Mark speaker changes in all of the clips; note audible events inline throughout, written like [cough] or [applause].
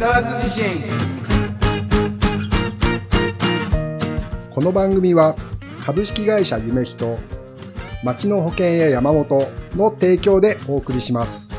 Speaker 1: 更津地震
Speaker 2: この番組は株式会社夢人町の保険や山本の提供でお送りします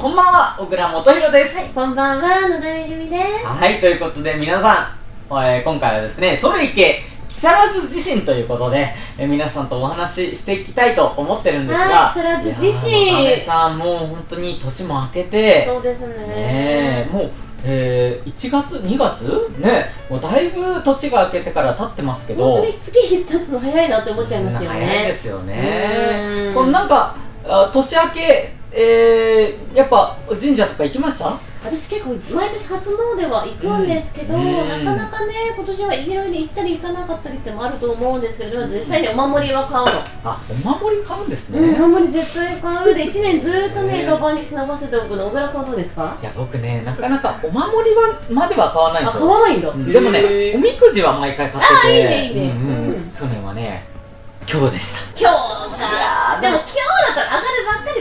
Speaker 3: こんばんは、小倉元弘です。
Speaker 4: はい、こんばんは、野田めぐみです。
Speaker 3: はい、ということで皆さん、えー今回はですね、それいけ木更津地震ということで、えー皆さんとお話ししていきたいと思ってるんですが、
Speaker 4: はい木更津地震。
Speaker 3: いやー野田さん、もう本当に年も明けて、
Speaker 4: そうですね。
Speaker 3: ねえ、もう、えー、1月、2月？ねもうだいぶ年が明けてから経ってますけど、
Speaker 4: 本当に月日経つの早いなって思っちゃいますよね。
Speaker 3: 早いですよね。
Speaker 4: うん。
Speaker 3: このなんかあ年明けえー、やっぱ神社とか行きました？
Speaker 4: 私結構毎年初詣は行くんですけど、
Speaker 3: うん。
Speaker 4: なかなかね今年はいろいろ行ったり行かなかったりってもあると思うんですけど絶対にお守りは買うの、
Speaker 3: あお守り買うんですね、
Speaker 4: うん、お守り絶対買う。[laughs] で1年ずーっとね
Speaker 3: ね
Speaker 4: カバンに忍ばせておくの小倉君はどうですか？
Speaker 3: いや僕ねなかなかお守りはまでは買わないん
Speaker 4: あ
Speaker 3: ですよ。
Speaker 4: 買わないんだ、
Speaker 3: うん。でもねおみくじは毎回買ってて。
Speaker 4: あいいねいいね。
Speaker 3: うんうん。
Speaker 4: うん。
Speaker 3: 去年はね今日でした。
Speaker 4: 今日か。でも今日だったら上がる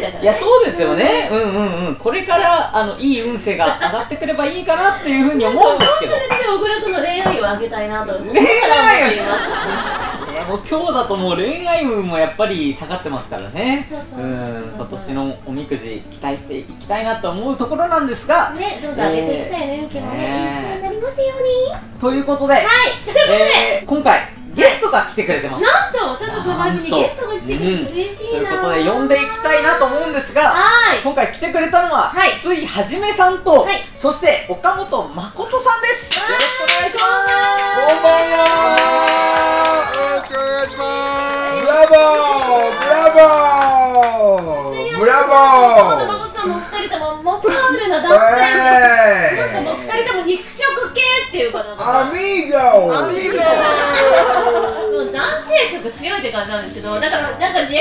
Speaker 4: だから、ね、
Speaker 3: いやそうですよね。うんうんうん。これからあのいい運勢が上がってくればいいかなっていうふうに思うんですけど。
Speaker 4: 私は小倉君の恋愛を上げたいなと思って。
Speaker 3: 恋愛
Speaker 4: 思います
Speaker 3: いやもう今日だともう恋愛運もやっぱり下がってますからね。
Speaker 4: そうそう。ん。
Speaker 3: 今年のおみくじ期待していきたいなと思うところなんですが。
Speaker 4: ね、どうぞ上げていきたいね、運気もね、
Speaker 3: ね
Speaker 4: いい一年になりますように。
Speaker 3: ということで、
Speaker 4: はい、ということで、
Speaker 3: えー今回ゲストが来てくれてます。
Speaker 4: なんと私たちの番組にゲストが来てくれて嬉しいな、
Speaker 3: ということで呼んでいきたいなと思うんですが
Speaker 4: はい。
Speaker 3: 今回来てくれたのは、
Speaker 4: はい。
Speaker 3: ついはじめさんと、
Speaker 4: はい。
Speaker 3: そして岡本誠さんですよろしくお願いします。
Speaker 2: こんばんは。よろしくお願いします。ブラボーブラボー。ブラボー
Speaker 4: 本誠さんも二人ともモパールな男性なんかもう二人とも肉食系っていうかなんか
Speaker 2: アミーゴ。アミー
Speaker 4: もう男性色強いって感じなんですけどだからなんか逆に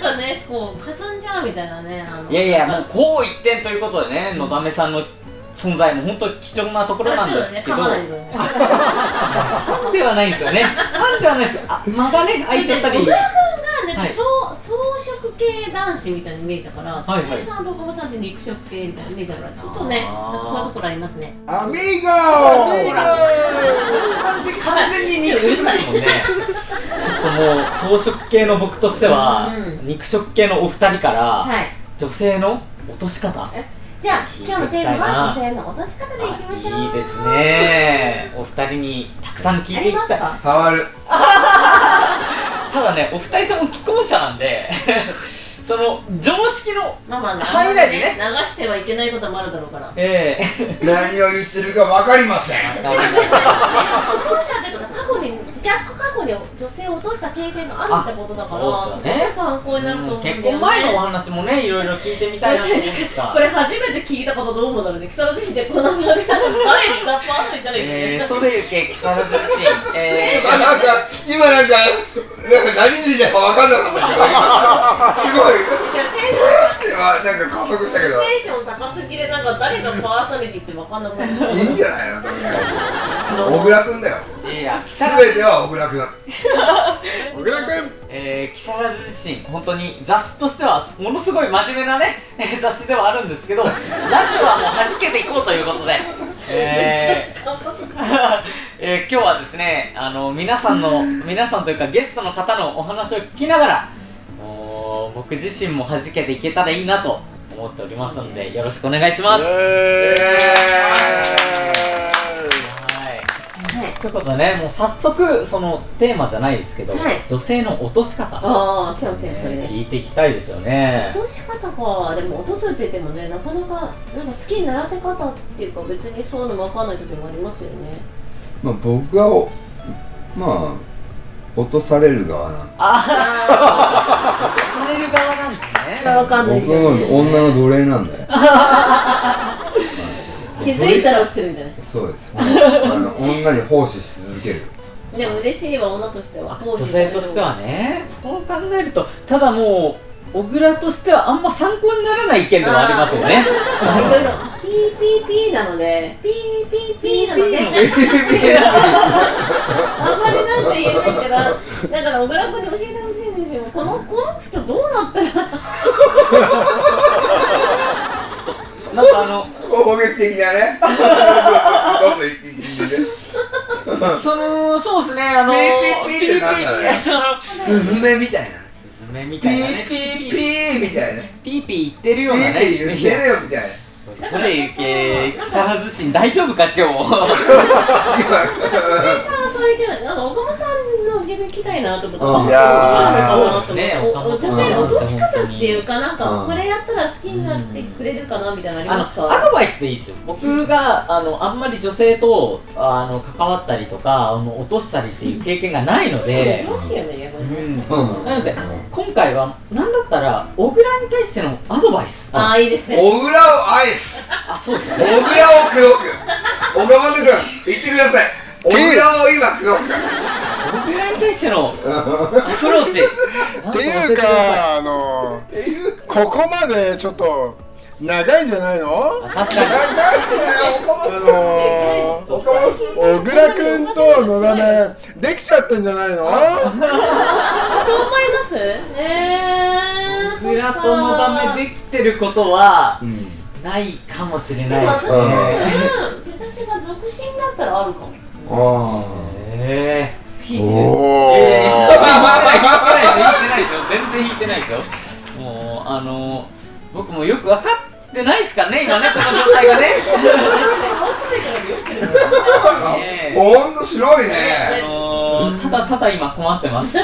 Speaker 4: なんかねこう霞んじゃうみたいなね
Speaker 3: いやいやもうこう一点ということでねのだめさんの存在も本当貴重なところなんですけど。ファンではないんですよね。ファンではないです。あ間がね開いちゃったり
Speaker 4: なんか
Speaker 3: はい。
Speaker 4: 装装飾系男子みたいなイメージだから、
Speaker 3: はいはい。
Speaker 4: さんと岡本さんって肉食系みたいなイメージだからちょっとねなんかそういうところありますね。
Speaker 2: アミーゴ
Speaker 3: ほら。完全完全に肉食ですもんね。ちょっともう草食系の僕としては、
Speaker 4: うん
Speaker 3: 肉食系のお二人から、
Speaker 4: はい。
Speaker 3: 女性の落とし方。
Speaker 4: じゃあ今日のテーマは女性の落とし方でいきましょう。
Speaker 3: いいですね。お二人にたくさん聞い
Speaker 4: あ
Speaker 3: ていきたい。
Speaker 2: 変わる
Speaker 3: ただねお二人とも既婚者なんで [laughs] その常識の
Speaker 4: まあまあね
Speaker 3: 範囲内でね。
Speaker 4: 流してはいけないこともあるだろうから。
Speaker 3: ええ。
Speaker 2: 何を言ってるか分かりません。[laughs]
Speaker 4: 既婚者ってことは過去に逆過去に女性を落とした経験があるってことだから
Speaker 3: あそうっすよね。
Speaker 4: すごく参考になると思うんだよね。
Speaker 3: 結婚前のお話もねいろいろ聞いてみたいな。と思うんですが
Speaker 4: これ初めて聞いたことどう思うんだろうね木更津市でこんな番組誰がパートいたらいい。
Speaker 3: えー、
Speaker 4: ね
Speaker 3: それゆけ木更津市。えー、
Speaker 2: なんか今なんかなんか何時だか分かんなかったけど今すごい。
Speaker 4: いやテンション
Speaker 2: ってはなんか加速したけど
Speaker 4: テンション高すぎでなんか誰がパーソナリティって分かんなくなる。
Speaker 2: いいんじゃないの？[laughs] 小倉君だよ
Speaker 3: いや木更津
Speaker 2: 全ては小倉君 [laughs] 小倉君
Speaker 3: えー、木更津自身本当に雑誌としてはものすごい真面目なねえー [laughs] 雑誌ではあるんですけどラジオはもう弾けていこうということで、えー [laughs] えー今日はですねあの皆さんの皆さんというかゲストの方のお話を聞きながら僕自身も弾けていけたらいいなと思っておりますのでよろしくお願いします。ということでねもう早速そのテーマじゃないですけど、
Speaker 4: はい。
Speaker 3: 女性の落とし方、
Speaker 4: ああ今日のテーマそれです
Speaker 3: 聞いていきたいですよね。
Speaker 4: 落とし方か。でも落とすって言ってもねなかなかなんか好きにならせ方っていうか別にそういうの分かんない時もありますよね。
Speaker 1: まあ僕はおまあ落とされる側なん
Speaker 3: ああ落とされる側なんですね。
Speaker 4: 分かんない
Speaker 1: 僕
Speaker 4: ですよ、
Speaker 1: の
Speaker 4: ね、
Speaker 1: 女の奴隷なんだよ [laughs]
Speaker 4: 気づいたら落ちてるんじゃな。い
Speaker 1: そうですあの女に奉仕し続ける。
Speaker 4: でも嬉しいわ女としては。
Speaker 3: 女性としてはねそう考えるとただもう小倉としてはあんま参考にならない意見ではありますよね。
Speaker 4: いろいろ。ピーピーピーなので。ピーピーピーなので。あんまりなんか言えないからだから小倉君に教えてほしいんですよこのこの人どうなったら
Speaker 3: なんかあの
Speaker 1: 攻撃的なね。[laughs] どんどん言っていってね。
Speaker 3: そのそうですねあの
Speaker 1: ピーピーピーってなんだろうね。スズメみたいな。
Speaker 3: スズメみ
Speaker 1: ピ
Speaker 3: たいなね。
Speaker 1: ーピーピーみたいな。ね
Speaker 3: ピーピー言ってる
Speaker 1: ピ
Speaker 3: ようなね。
Speaker 1: ーピー言ってるよみたいな。
Speaker 3: それ、えー、木更津市大丈夫か今日
Speaker 4: さんはそういうキャラなんか岡本さんの逆に聞きたいなと思って
Speaker 1: うん
Speaker 2: いやー
Speaker 4: そうですね。お女性の落とし方っていうかなんか
Speaker 1: うん。
Speaker 4: これやったら好きになってくれるかなみたいなのありますか？
Speaker 3: アドバイスでいいですよ。僕があのあんまり女性とあの関わったりとかあの落としたりっていう経験がないので、
Speaker 4: 珍しいよね逆
Speaker 3: うん、
Speaker 1: うん。
Speaker 3: なので今回は何だったら小倉に対してのアドバイス。
Speaker 4: ああいいですね。
Speaker 1: 小倉を愛す。
Speaker 3: あそうですよ
Speaker 1: 小
Speaker 3: ね
Speaker 1: 倉を黒く。岡本君言ってください。小倉を今黒く
Speaker 3: してのアプローチ。[laughs]
Speaker 2: っていうかあのここまでちょっと長いんじゃないの？
Speaker 3: あ確かに。
Speaker 2: あのー、小倉くんとのだめできちゃってんじゃないの？[laughs]
Speaker 4: そう思います？えー
Speaker 3: 小倉とのためできてることは
Speaker 1: うん
Speaker 3: ないかもしれないです
Speaker 4: 私が
Speaker 3: ね
Speaker 4: 私が独身だったらあるかも。
Speaker 1: あ
Speaker 3: へえ
Speaker 2: お
Speaker 3: い
Speaker 2: お
Speaker 3: やいやいや引いてないですよ。全然引いてないですよ。もうあの僕もよく分かってないですからね今ね [laughs] この状態がね。
Speaker 4: 面白いからよく
Speaker 1: あ [laughs]
Speaker 3: ねえ。
Speaker 1: ほんと白い
Speaker 3: あ
Speaker 1: ね
Speaker 3: のー、ただただ今困ってます。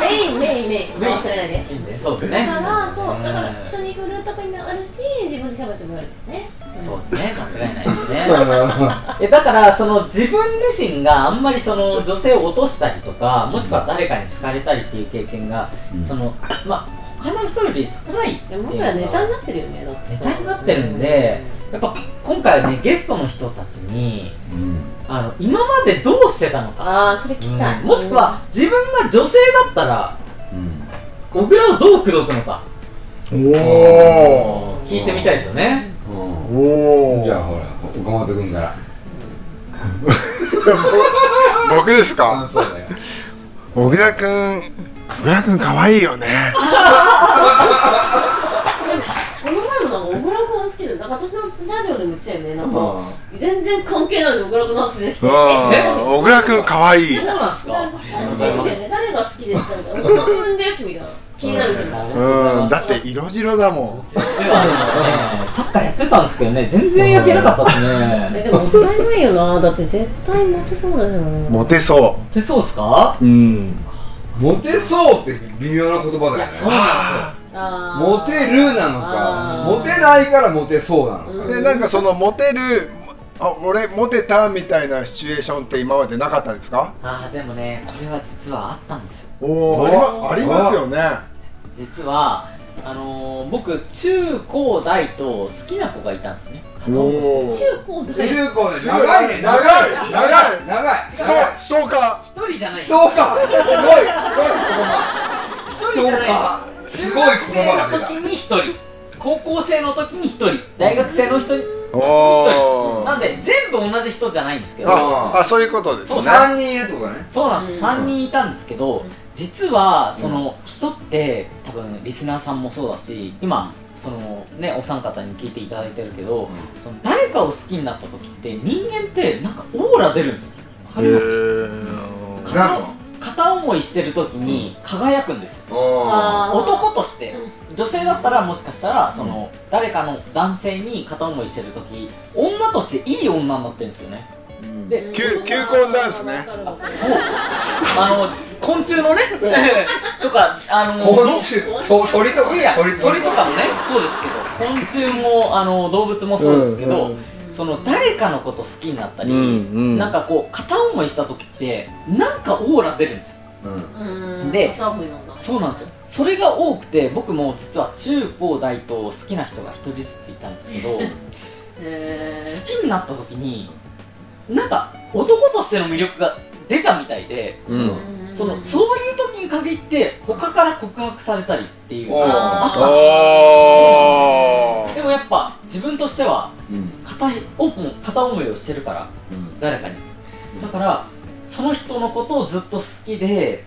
Speaker 4: メインメイン忘れないで
Speaker 3: いね。そうです
Speaker 4: だ
Speaker 3: ね
Speaker 4: からそうだから
Speaker 3: うん
Speaker 4: 人に振るとかにもあるし自分で喋ってもらえるしね。
Speaker 3: そうですね。間違いないですね。[laughs] えだからその自分自身があんまりその女性を落としたりとかもしくは誰かに好かれたりっていう経験が、
Speaker 1: うん。
Speaker 3: そのまあ他の人より少ないっていう
Speaker 4: でも僕らネタに
Speaker 3: か
Speaker 4: なってるよねだって。
Speaker 3: ネタになってるんでやっぱ今回はねゲストの人たちに
Speaker 1: うん。
Speaker 3: あの今までどうしてたのか、
Speaker 4: ああそれ聞きたい。
Speaker 3: うん。もしくは自分が女性だったら
Speaker 1: うん
Speaker 3: 小倉をどう口説くのか。
Speaker 2: おお
Speaker 3: 聞いてみたいですよね。
Speaker 2: おお
Speaker 1: じゃあほら岡本君から。[laughs]
Speaker 2: 僕ですか？小倉くん小倉くん可愛いよね。
Speaker 4: この前もなんか小倉君好きでなんか私のラジオでも言ってたよね。なんか
Speaker 1: あ
Speaker 4: 全然関係ないのに小倉君の話できて。
Speaker 2: うん。小倉くん可愛い。
Speaker 3: そうなんですか。ありがとうございます
Speaker 4: が好きです。かみたいな小倉君ですみたいな気になる
Speaker 2: だって色白だもん。
Speaker 3: サッカーやってたんですけどね。全然焼けなかったです
Speaker 4: え
Speaker 3: ね
Speaker 4: でももったいないよな。だって絶対モテそうだよな。
Speaker 2: モテそ
Speaker 3: でそうっすか？
Speaker 2: ううん。
Speaker 1: モテそうって微妙な言葉だよね。
Speaker 3: そうなん
Speaker 4: あー
Speaker 1: モテるなのかモテないからモテそうなのか。
Speaker 2: でなんかそのモテるあ俺モテたみたいなシチュエーションって今までなかったんですか？
Speaker 3: あーでもねこれは実はあったんですよ。
Speaker 2: おおありまありますよね。
Speaker 3: 実はあのー、僕中高大と好きな子がいたんですね。
Speaker 4: 中高大
Speaker 1: 中高で。長いね長い長い。長い。
Speaker 2: ストストーカ
Speaker 3: 一人じゃない。
Speaker 1: そうかすごいすごい言葉。
Speaker 3: 一人じゃない。
Speaker 1: すごい言葉が出た。
Speaker 3: 中学生の時に一人。高校生の時に一人。大学生の人人じゃないんですけど。
Speaker 2: ああそういうことですね。
Speaker 1: 三人いるとね。
Speaker 3: そうなんです、
Speaker 4: うん。
Speaker 3: 3人いたんですけど実はその人って多分リスナーさんもそうだし今そのねお三方に聞いていただいてるけど、その誰かを好きになった時って人間ってなんかオーラ出るんですよ。わかります？片片思いしてる時に輝くんですよ。男として。女性だったらもしかしたらその誰かの男性に片思いしてる時女としていい女になってるんですよね。で
Speaker 2: 球球根ダンスね。
Speaker 3: そう。あの昆虫のね [laughs] とかあの
Speaker 1: 昆虫。と鳥とか
Speaker 3: いや
Speaker 1: 鳥
Speaker 3: 鳥とかもねそうですけど。昆虫もあの動物もそうですけど、
Speaker 2: うん
Speaker 3: その誰かのこと好きになったり、
Speaker 2: うんうん。
Speaker 3: なんかこう片思いした時ってなんかオーラ出るんですよ。
Speaker 1: うん。
Speaker 4: うん
Speaker 3: で
Speaker 4: 片思いなんだ。
Speaker 3: そうなんですよ。それが多くて僕も実は中高大と好きな人が一人ずついたんですけど好
Speaker 4: へー。
Speaker 3: きになった時になんか男としての魅力が出たみたいで
Speaker 2: うん。
Speaker 3: そのそういう時に限って他から告白されたりっていう
Speaker 1: おー
Speaker 3: あったん
Speaker 2: お
Speaker 3: でもやっぱ自分としては
Speaker 1: うん
Speaker 3: 片いオープン片思いをしてるから誰かに。だからその人のことをずっと好きで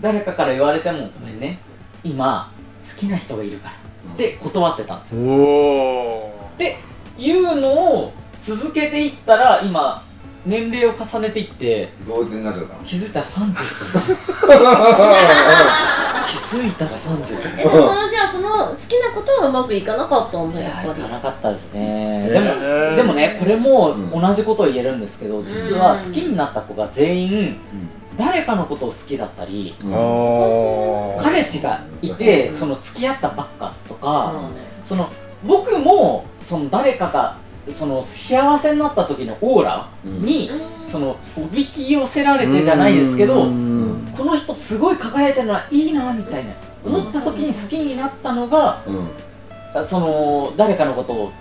Speaker 3: 誰かから言われてもごめんね。今好きな人がいるから。で断ってたんですよ。
Speaker 5: おお
Speaker 3: っていうのを続けていったら今年齢を重ねていって
Speaker 1: 同点になっちゃったの
Speaker 3: 気づいたら30って気づいたら30
Speaker 4: えでもそのじゃあその好きなことはうまくいかなかったんだ
Speaker 3: いや
Speaker 4: やっぱり。
Speaker 3: いかなかったですね、
Speaker 5: へ
Speaker 3: でも
Speaker 5: ー
Speaker 3: でもねこれも
Speaker 1: うん。
Speaker 3: 同じことを言えるんですけど実は好きになった子が全員誰かのことを好きだったり
Speaker 1: うん。
Speaker 3: 彼氏がいて
Speaker 4: うん
Speaker 3: その付き合ったばっかとか、
Speaker 4: まあね。
Speaker 3: その僕もその誰かがその幸せになった時のオーラに、
Speaker 4: うん。
Speaker 3: そのおびき寄せられてじゃないですけど、
Speaker 5: うん。
Speaker 3: この人すごい輝いてるのはいいなみたいな。思った時に好きになったのが
Speaker 1: うん。
Speaker 3: あその誰かのことを好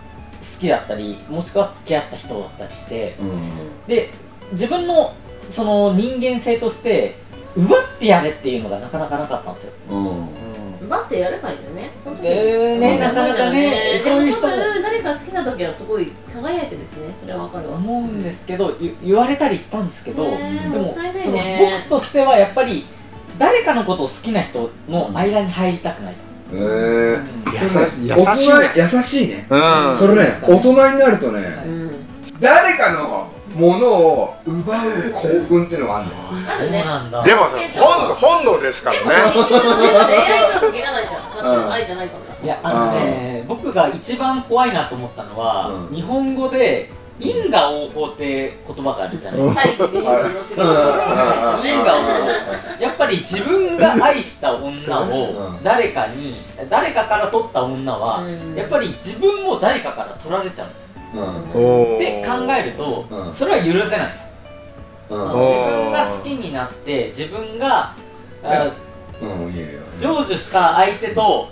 Speaker 3: きだったりもしくは付き合った人だったりして
Speaker 1: うん。
Speaker 3: で自分のその人間性として奪ってやれっていうのがなかなかなかったんですよ、
Speaker 1: うん
Speaker 4: バッてやればいいよねその時
Speaker 3: でね、なかなかねそういう人も
Speaker 4: 誰か好きな時はすごい輝いてるしねそれはわかるわ
Speaker 3: 思うんですけど言われたりしたんですけど、でもその僕としてはやっぱり誰かのことを好きな人の間に入りたくない、
Speaker 1: えー
Speaker 5: 優しい優しいね
Speaker 1: 人優しいね
Speaker 5: うん
Speaker 1: それね大人になるとね
Speaker 4: うん
Speaker 1: 誰かのものを奪う興奮っていうのがあるんだよ
Speaker 3: そうなんだ。
Speaker 5: でもそれ本本能ですからね。
Speaker 4: 恋愛とは限らないじゃんだって愛じゃないから
Speaker 3: いやあのね僕が一番怖いなと思ったのは、
Speaker 1: うん
Speaker 3: 日本語で因果応報って言葉があるじゃない因果応報やっぱり自分が愛した女を
Speaker 1: うん
Speaker 3: 誰かに誰かから取った女は、
Speaker 4: うん
Speaker 3: やっぱり自分も誰かから取られちゃうって考えると、
Speaker 1: うん。
Speaker 3: それは許せないです。
Speaker 1: うん。
Speaker 3: 自分が好きになって自分があ
Speaker 1: うんいいよいいよ
Speaker 3: 成就した相手と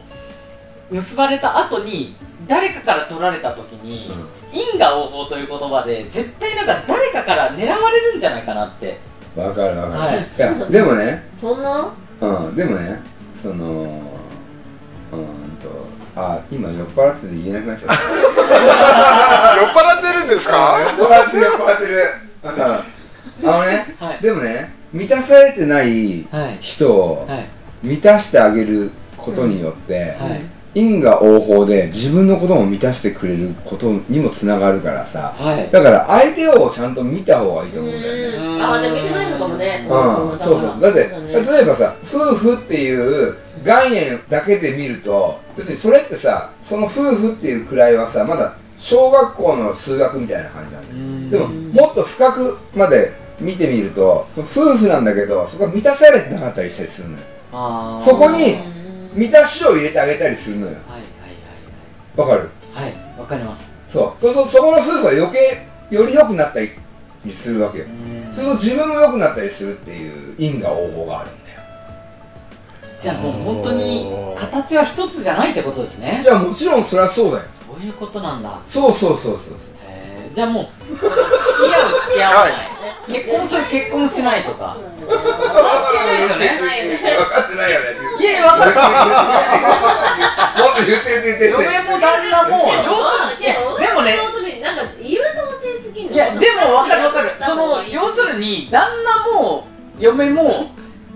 Speaker 3: 結ばれた後に誰かから取られた時に、因果応報という言葉で絶対なんか誰かから狙われるんじゃないかなって。
Speaker 1: わかるわかる、
Speaker 3: はい。
Speaker 1: いやでもね。
Speaker 4: そんな？
Speaker 1: うんでもねそのうん。とあ今酔っ払ってて言えなくなっちゃった。[laughs]
Speaker 5: 酔っ払ってるんですか？
Speaker 1: 酔っ払ってる酔っ払ってる。うんあのね
Speaker 3: はい。
Speaker 1: でもね満たされてない
Speaker 3: はい。
Speaker 1: 人を
Speaker 3: はい。
Speaker 1: 満たしてあげることによって、
Speaker 3: はい。
Speaker 1: 因果応報で自分のことも満たしてくれることにもつながるからさ。
Speaker 3: はい。
Speaker 1: だから相手をちゃんと見た方がいいと思うんだよね。
Speaker 3: うん。
Speaker 4: あでも見てないのかもね。
Speaker 1: うん、そうそうそう。だって
Speaker 4: ね
Speaker 1: 例えばさ夫婦っていう概念だけで見ると要するにそれってさその夫婦っていう位はさまだ小学校の数学みたいな感じなんだよ。でももっと深くまで見てみるとその夫婦なんだけどそこが満たされてなかったりしたりするのよ。そこに
Speaker 4: うん。
Speaker 1: 満たしを入れてあげたりするのよ。
Speaker 3: はいはい
Speaker 1: わかる
Speaker 3: はい。はいはいわかります。
Speaker 1: そう。そうそうそこの夫婦が余計より良くなったりするわけよ。
Speaker 3: うん。
Speaker 1: そうすると自分も良くなったりするっていう因果応報がある。んだよ
Speaker 3: じゃあもう本当に形は一つじゃないってことですね。
Speaker 1: いやもちろんそれはそうだよ。
Speaker 3: そういうことなんだ。
Speaker 1: そうそうそうそうそう。
Speaker 3: へーじゃあもう付き合う付き合わない、結婚する結婚しないとか。関係ないですよね
Speaker 4: ないよね。
Speaker 1: 分かってないよね。
Speaker 3: いやいや分か
Speaker 1: っと言って言って言って言って。
Speaker 3: 嫁も旦那も要するに
Speaker 4: でも
Speaker 3: ね
Speaker 4: なんか優等生すぎんの。
Speaker 3: いやでも分かる分かる。その要するに旦那も嫁も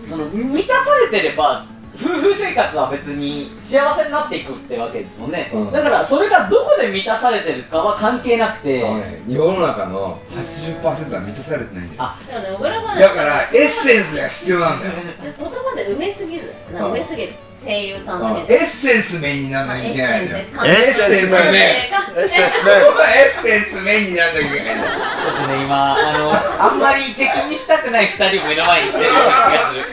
Speaker 3: その満たされてれば夫婦生活は別に幸せになっていくってわけですもんね、
Speaker 1: うん。
Speaker 3: だからそれがどこで満たされてるかは関係なくて、
Speaker 1: あのね。世の中の80%は満たされてないんだよ。
Speaker 3: あ。
Speaker 4: だからね小倉話。
Speaker 1: だからエッセンスが必要なんだよ。
Speaker 4: 言葉で埋めすぎず埋めすぎる声優さん
Speaker 1: うん。
Speaker 4: だけ
Speaker 1: エッセンス面にならなきゃいけないんだよ
Speaker 5: エッセンス面。
Speaker 1: ね
Speaker 5: エッセンス
Speaker 1: エッセンス面にならなきゃいけないんだよ
Speaker 3: ちょっとね今あのあんまり敵にしたくない2人を目の前にしてるような気がする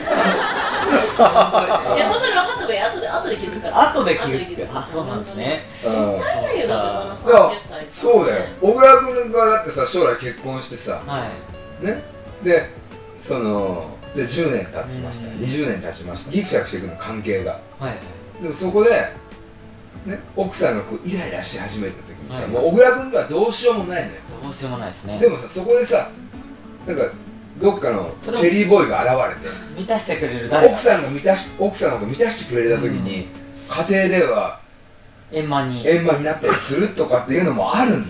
Speaker 4: いや本当に分かった方がいい。後で後で気づくから。
Speaker 3: 後で気づくあそうなんですね。
Speaker 1: うん。
Speaker 4: 何だよだって
Speaker 1: いや
Speaker 4: この30歳
Speaker 1: そうだよ。小倉君がだってさ将来結婚してさ。
Speaker 3: はい。
Speaker 1: ね。でそのじゃあ10年経ちました。
Speaker 3: うん。
Speaker 1: 20年経ちました。ギクシャクしていくの関係が。
Speaker 3: はい
Speaker 1: でもそこで、ね、奥さんがこうイライラし始めた時にさ、
Speaker 3: はい。
Speaker 1: もう小倉君にはどうしようもないのよ。
Speaker 3: どうしようもないですね。
Speaker 1: でもさそこでさなんかどっかのチェリーボーイが現れて。
Speaker 3: 満たしてくれる誰か。
Speaker 1: 奥さんが満たし奥さんのこと満たしてくれた時に、家庭では
Speaker 3: 円満に。
Speaker 1: 円満になったりするとかっていうのもあるんだよ、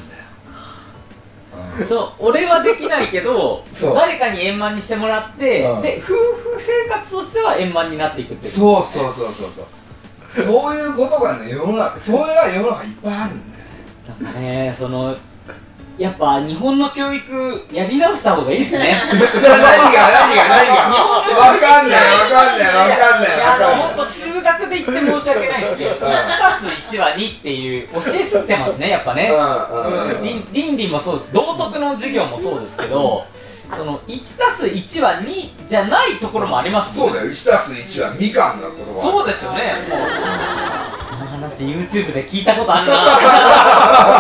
Speaker 1: うん。
Speaker 3: そう俺はできないけど [laughs] 誰かに円満にしてもらって、
Speaker 1: うん。
Speaker 3: で夫婦生活としては円満になっていくっていう。
Speaker 1: そうそうそうそうそう。そういうことがね世の中それが世の中いっぱいあるんだよ
Speaker 3: なんかねそのやっぱ日本の教育やり直した方がいいですね。[laughs]
Speaker 1: 何が何が何が？わかんないわかんないわかんない
Speaker 3: いや
Speaker 1: んない。
Speaker 3: 本当数学で言って申し訳ないですけど1たす1は2っていう教えすぎてますねやっぱね。
Speaker 1: う
Speaker 3: 倫倫理もそうです。道徳の授業もそうですけどその1たす1は2じゃないところもありますもん
Speaker 1: そうだよ。1たす1はみかんの言葉。
Speaker 3: そうですよね話 YouTube で聞いたことあるな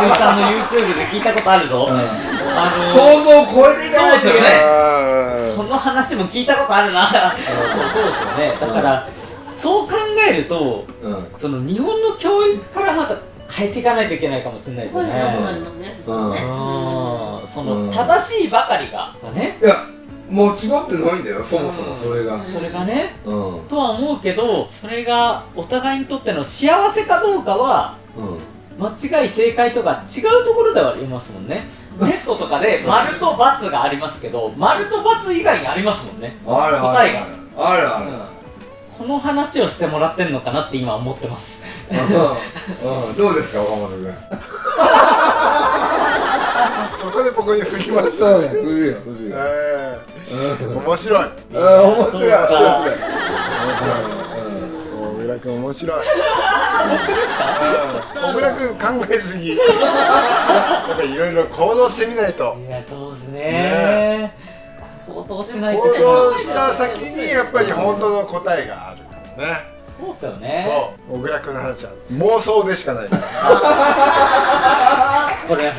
Speaker 3: 森さんの YouTube で聞いたことあるぞ、あの
Speaker 1: 想像を超えていかないといけない。
Speaker 5: あー
Speaker 3: その話も聞いたことあるな。そうそうですよね。だから、そう考えると
Speaker 1: うん。
Speaker 3: その日本の教育からまた変えていかないといけないかもしれないです
Speaker 4: そう
Speaker 3: よね。
Speaker 4: そうなりますね。
Speaker 3: その、
Speaker 1: うん
Speaker 3: 正しいばかりがね。
Speaker 1: いや間違ってないんだよそもそもそれが。
Speaker 3: それがね。
Speaker 1: うん。うん
Speaker 3: とは思うけどそれがお互いにとっての幸せかどうかは間違い正解とか違うところではありますもんね。テストとかで丸と×がありますけど丸と×以外にありますもんね。
Speaker 1: あるある。
Speaker 3: 答えが。
Speaker 1: あるある。
Speaker 3: この話をしてもらってんのかなって今思ってます。
Speaker 1: うん。うん。どうですか岡本君。
Speaker 5: そこで僕に振ります。
Speaker 1: そうね。振るよ振るよ。
Speaker 5: え
Speaker 1: うん
Speaker 5: ー面白い。
Speaker 1: うん面白い。面白い
Speaker 3: そうか。
Speaker 5: 面白い。小倉君面白い。うん。小倉君考えすぎ [laughs] やっぱいろいろ行動してみないと。
Speaker 3: いやそうですね。
Speaker 5: ね
Speaker 3: 行動しないと
Speaker 5: 行動した先にやっぱり本当の答えがあるからね。
Speaker 3: そうっすよね。
Speaker 5: そう。小倉君の話は妄想でしかないから [laughs]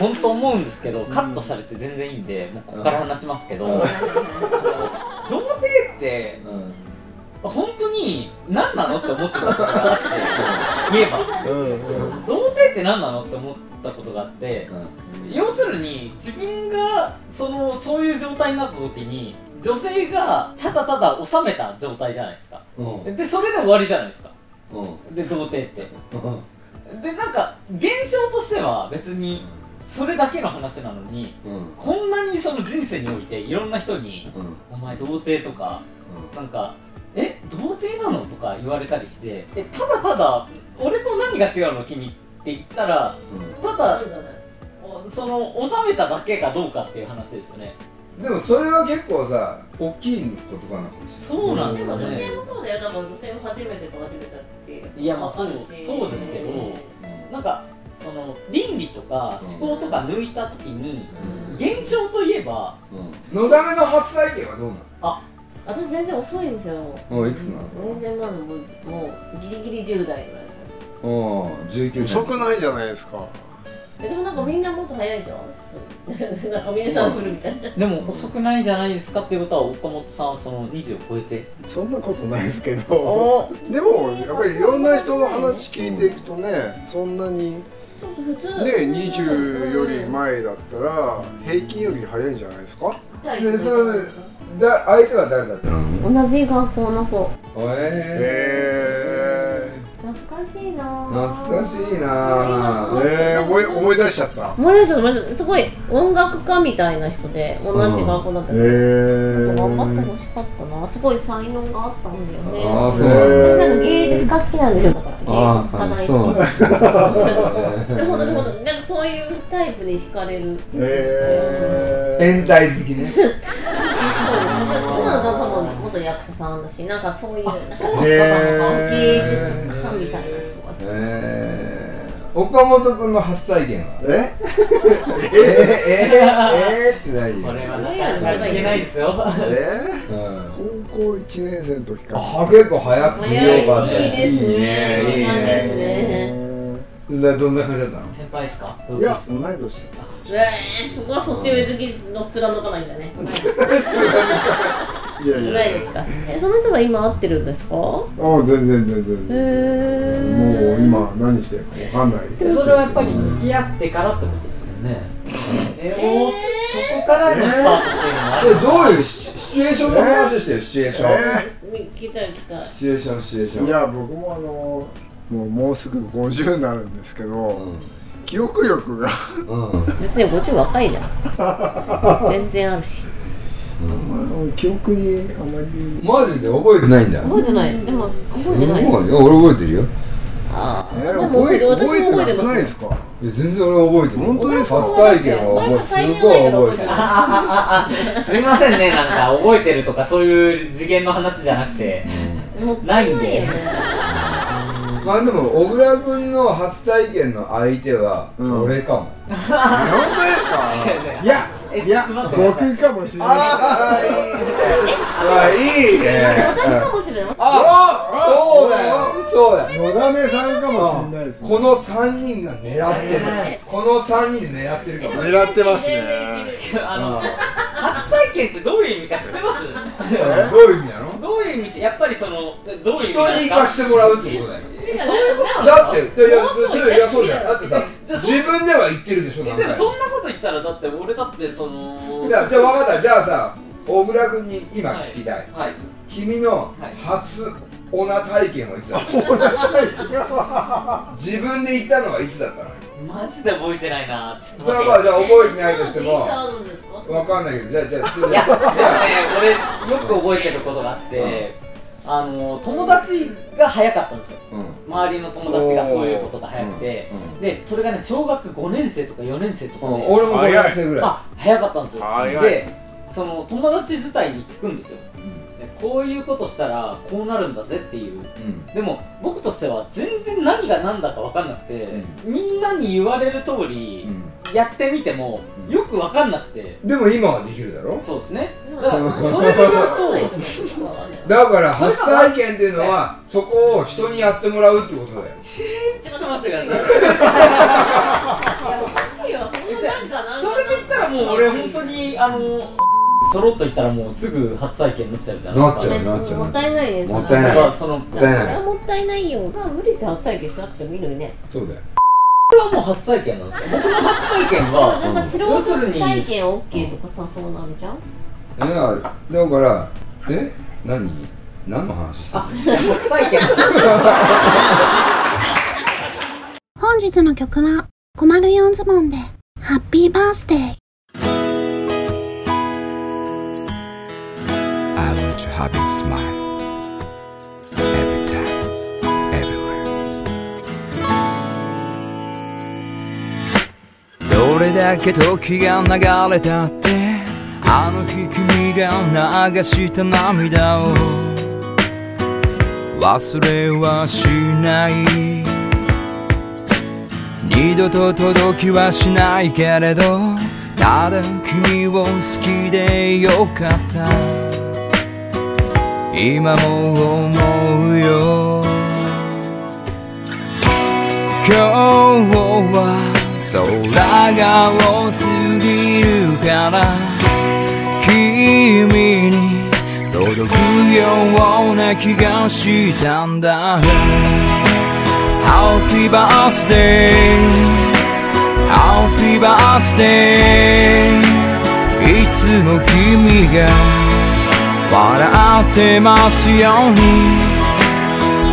Speaker 3: 本当思うんですけど、カットされて全然いいんでもうここから話しますけど、その童貞って
Speaker 1: うん。
Speaker 3: 本当に何なのって思ってたことがあって言えば童貞って何なのって思ったことがあって要するに自分がそのそういう状態になった時に女性がただただ収めた状態じゃないですか。
Speaker 1: うん。
Speaker 3: でそれで終わりじゃないですか。
Speaker 1: うん。
Speaker 3: で童貞って。
Speaker 1: うん。
Speaker 3: でなんか現象としては別にそれだけの話なのに
Speaker 1: うん。
Speaker 3: こんなにその人生においていろんな人に
Speaker 1: うん「
Speaker 3: お前童貞」とかなんか「え童貞なの?」とか言われたりして「えただただ俺と何が違うの君」って言ったらただおその収めただけかどうかっていう話ですよね。
Speaker 1: でもそれは結構さ大きいことかな。
Speaker 3: そうなんですか
Speaker 4: 女性
Speaker 3: ね
Speaker 4: もそうだよ。だから女性も初めてと初めてっていう
Speaker 3: いやまあそうそうですけどなんか倫理とか思考とか抜いた時に現象といえば
Speaker 1: うん、のだめの初体験はどうな
Speaker 4: 私全然遅いんですよ。
Speaker 1: のもういくつなの？
Speaker 4: 全然まだもうもうギリギリ10代ぐらい。
Speaker 1: お19歳。
Speaker 5: 遅くないじゃないですか。
Speaker 4: えでもなんかみんなもっと早いじゃんなんかみんなサンプルみたいな。
Speaker 3: でも遅くないじゃないですかっていうことは岡本さんはその20を超えて。
Speaker 5: そんなことないですけど。
Speaker 3: お
Speaker 5: でもやっぱりいろんな人の話聞いていくとねそんなにね
Speaker 4: そうそう普通。
Speaker 5: 20より前だったら平均より早いんじゃないですか？
Speaker 1: でそれだ相手は誰だったの？
Speaker 4: 同じ学校の子。
Speaker 1: え。
Speaker 5: へ
Speaker 4: 懐かしいな。
Speaker 1: ー、懐かしいな。
Speaker 5: ーえー、思い思い出しちゃった。
Speaker 4: 思い出した思い出したすごい音楽家みたいな人で同じ学校だった
Speaker 5: へ
Speaker 4: けど、
Speaker 5: え
Speaker 4: 頑張ってほしかったな。すごい才能があったんだよね。
Speaker 1: ああそうなんだ。
Speaker 4: 私なんか芸術家好きなんですよ。だから
Speaker 1: あ
Speaker 4: 芸術家大
Speaker 1: そう。
Speaker 4: 好
Speaker 1: な
Speaker 4: るほどなるほどなんかそう。いうタイプに惹かれる
Speaker 5: へえ
Speaker 1: 変態好きね。
Speaker 4: そうそう今の旦那も元役者さんだしなんかそういうなんか
Speaker 3: そう
Speaker 5: へ
Speaker 4: 芸
Speaker 5: ー
Speaker 4: 術家みたいな人が好き
Speaker 1: えー、岡本君の初体験は？
Speaker 5: え？
Speaker 1: え？ー、え？ー、え？ー、って何
Speaker 3: これはなかなか言えないですよ。
Speaker 5: え？
Speaker 1: うん。
Speaker 5: 高校1年生の時から。
Speaker 1: あ結構早くて。
Speaker 4: 早い
Speaker 1: よかった
Speaker 4: しいいですね
Speaker 1: いいね。いいね。どんな感じだったの？
Speaker 3: 先輩ですか？
Speaker 5: いや同い年だ
Speaker 4: えー、そこは年上好きの貫か [laughs] ないんだね。
Speaker 5: いやいや。
Speaker 4: ないですか。えその人が今会ってるんですか？
Speaker 5: あ全然全然
Speaker 4: へー。
Speaker 5: もう今何してるかわかんない。
Speaker 3: でそれはやっぱり付き合ってからってことですよね。えおそこからのスタートっていうのはある
Speaker 1: それどういうシシチュエーションの話してるシチュエーション、
Speaker 5: え
Speaker 4: 聞きたい聞きたい。
Speaker 1: シチュエーションシチュエーション。
Speaker 5: いや僕もあのもうもうすぐ50になるんですけど、
Speaker 1: うん。
Speaker 5: 記憶力が。
Speaker 1: うん。
Speaker 4: 別に50若いじゃん。[laughs] 全然あるし。
Speaker 5: あの記憶にあまり。
Speaker 1: マジで覚えてないんだ。
Speaker 4: 覚えてない。でも覚えてない
Speaker 1: よ。俺覚えてるよ
Speaker 5: え
Speaker 4: でも
Speaker 5: 覚え
Speaker 4: 私も
Speaker 5: 覚えてなく
Speaker 4: 覚えてます
Speaker 5: ないですか？
Speaker 6: いや全然俺覚えてる
Speaker 5: 本当ですか？
Speaker 6: 初体験は覚えすごい覚えてる。
Speaker 3: ああああすみませんねなんか覚えてるとかそういう次元の話じゃなくて。
Speaker 4: もったいないよね
Speaker 6: まあでも小倉君の初体験の相手は
Speaker 5: うん。
Speaker 6: 俺かも、
Speaker 5: 本当ですか？[laughs] いや
Speaker 3: え
Speaker 5: いや僕かもしれない。
Speaker 6: ああいいね。あいいね。
Speaker 4: 私かもしれない。
Speaker 6: あそうだよ。そうだよ。
Speaker 5: のだめさんかもしれないですね。
Speaker 6: この3人が狙ってる、
Speaker 5: え。
Speaker 6: この3人で狙ってるかも
Speaker 5: 狙ってますね。
Speaker 3: あの初体験ってどういう意味か知ってます？
Speaker 6: どういう意味なの
Speaker 3: どういう意味ってやっぱりそのどういう意味
Speaker 6: 人に生かしてもらうってことだよ。
Speaker 3: そういうこと
Speaker 6: だっていやいやそれいやそうだってさ自分では言ってるでしょ
Speaker 3: えでも。そんなこと言ったらだって俺だってその
Speaker 6: じゃあじゃあ分かった。じゃあさ小倉君に今聞きたい、
Speaker 3: はい。
Speaker 6: 君の
Speaker 3: はい。
Speaker 6: 初オナ体験はいつだった [laughs] 自分で言ったのはいつだったの？
Speaker 3: マジで覚えてないなちょっ
Speaker 6: それはまあじゃあ覚えてないとしても。
Speaker 4: いつあるんですか？
Speaker 6: 分かんないけどじゃあじゃあちょっと
Speaker 3: いや、でもね、俺、よく覚えてることがあって、あの、友達が早かったんですよ。
Speaker 6: うん。
Speaker 3: 周りの友達がそういうことが早くて、
Speaker 6: うん。
Speaker 3: で、それがね、小学5年生とか4年生とか
Speaker 6: うん
Speaker 3: で、
Speaker 6: 俺も5年生ぐらい。
Speaker 3: あ、早かったんですよ。で、その友達自体に聞くんですよ。でこういうことしたらこうなるんだぜっていう。
Speaker 6: うん。
Speaker 3: でも僕としては全然何が何だか分かんなくて、みんなに言われる通りやってみても
Speaker 6: うん。
Speaker 3: よく分かんなくて。
Speaker 6: でも今はできるだろ。
Speaker 3: そうですね。
Speaker 4: うん
Speaker 3: だからそれで言うと
Speaker 6: だから初体験っていうのはそこを人にやってもらうってことだよ。[laughs]
Speaker 3: ちょっと待ってください。
Speaker 4: いやおかしいよ。そんななんかなんか
Speaker 3: それで言ったらもう俺本当にあのそろっと言ったらもうすぐ初体験になっちゃうじゃないですか
Speaker 6: なっちゃうなっちゃう
Speaker 4: もったいないです
Speaker 6: もったいない。
Speaker 3: だからそのこ
Speaker 6: もったいない。
Speaker 4: それはもったいないよまあ無理して初体験しなくてもいいのにね。
Speaker 6: そうだよ。
Speaker 3: れはもう初体験なんですよ僕の初体験 [laughs]
Speaker 4: なん
Speaker 3: は
Speaker 4: か素
Speaker 3: 要するに
Speaker 4: 人体験 OK とかさそうなるじゃん？
Speaker 6: いやだからえ？何？何の話して
Speaker 3: あ初体験。[laughs]
Speaker 7: 本日の曲は、コマルヨンズボンで、ハッピーバースデー。
Speaker 1: I want you happy smile every time, everywhere. どれだけ時が流れたってあの日君が流した涙を忘れはしない。二度と届きはしないけれどただ君を好きでよかった。今も思うよ。今日は空が多すぎるから君に届くような気がしたんだ。Happy birthday Happy birthday いつも君が笑ってますように。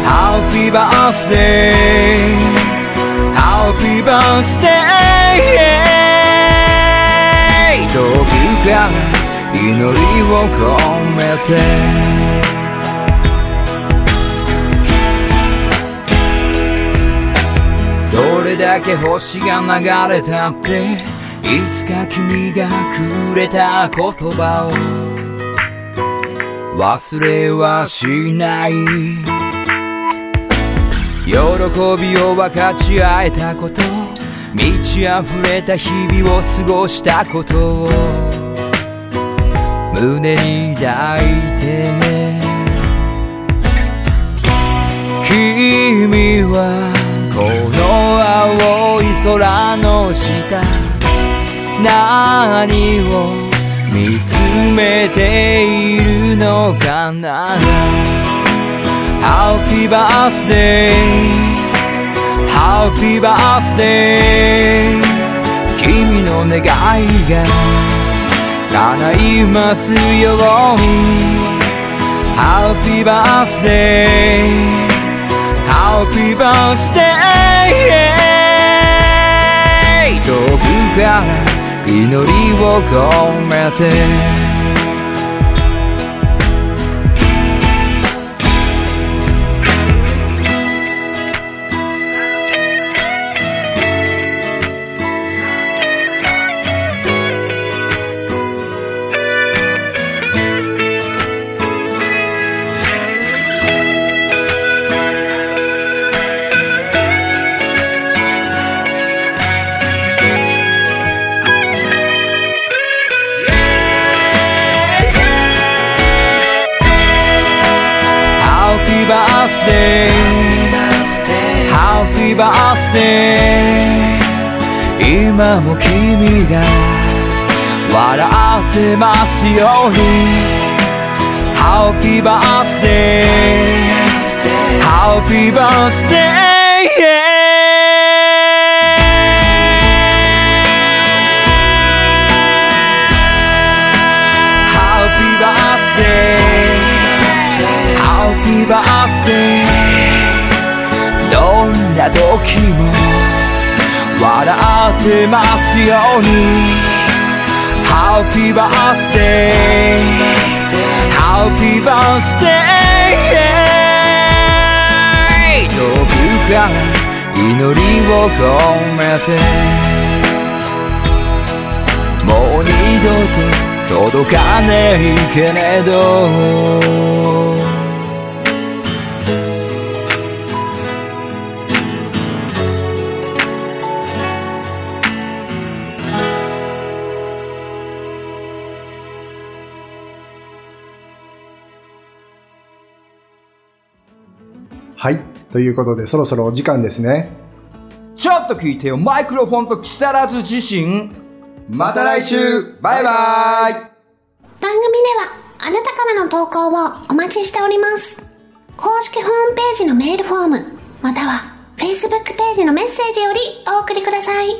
Speaker 1: Happy birthday Happy birthday 遠くから祈りを込めて。どれだけ星が流れたっていつか君がくれた言葉を。忘れはしない。喜びを分かち合えたこと。満ち溢れた日々を過ごしたこと。を胸に抱いて。君はこの青い空の下。何を見つめている。のかな Happy birthday Happy birthday 君の願いが叶いますように Happy birthday Happy birthday 遠くから祈りを込めて birthday Happy birthday. 今も君が笑ってますように。Happy birthday. Happy birthday. 時も笑ってますように。Happy birthday Happy birthday 遠くから祈りを込めて。もう二度と届かねえけれど。
Speaker 5: はい。ということで、そろそろお時間ですね。
Speaker 1: ちょっと聞いてよマイクロフォンと木更津自身また来週バイバイ
Speaker 7: 番組ではあなたからの投稿をお待ちしております。公式ホームページのメールフォーム、または Facebook ページのメッセージよりお送りください。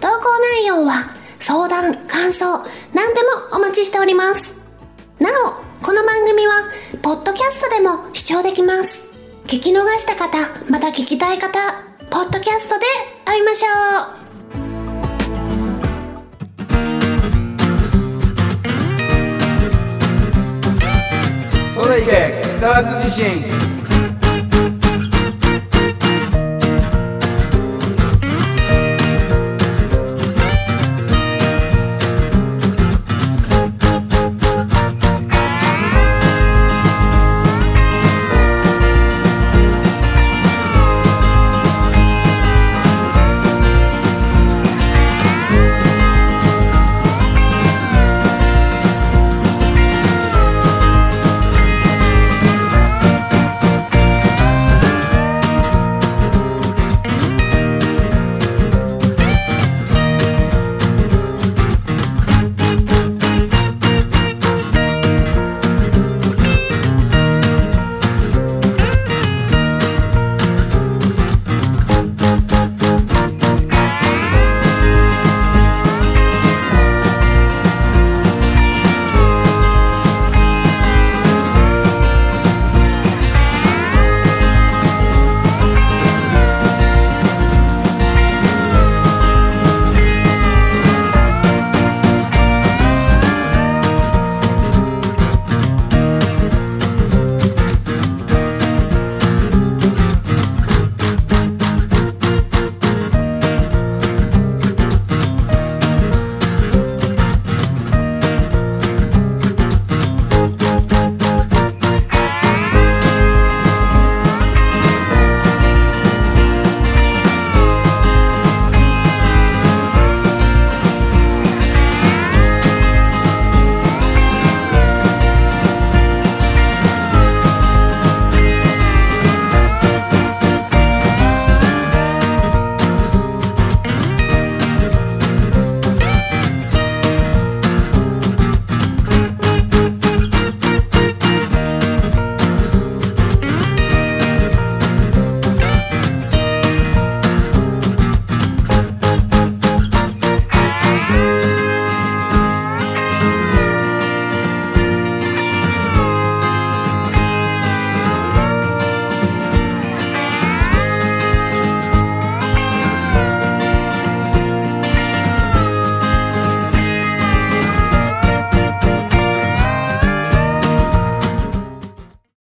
Speaker 7: 投稿内容は相談、感想、何でもお待ちしております。なお、この番組は、ポッドキャストでも視聴できます。聞き逃した方、また聞きたい方、ポッドキャストで会いましょう。
Speaker 8: それいけ木更津地震。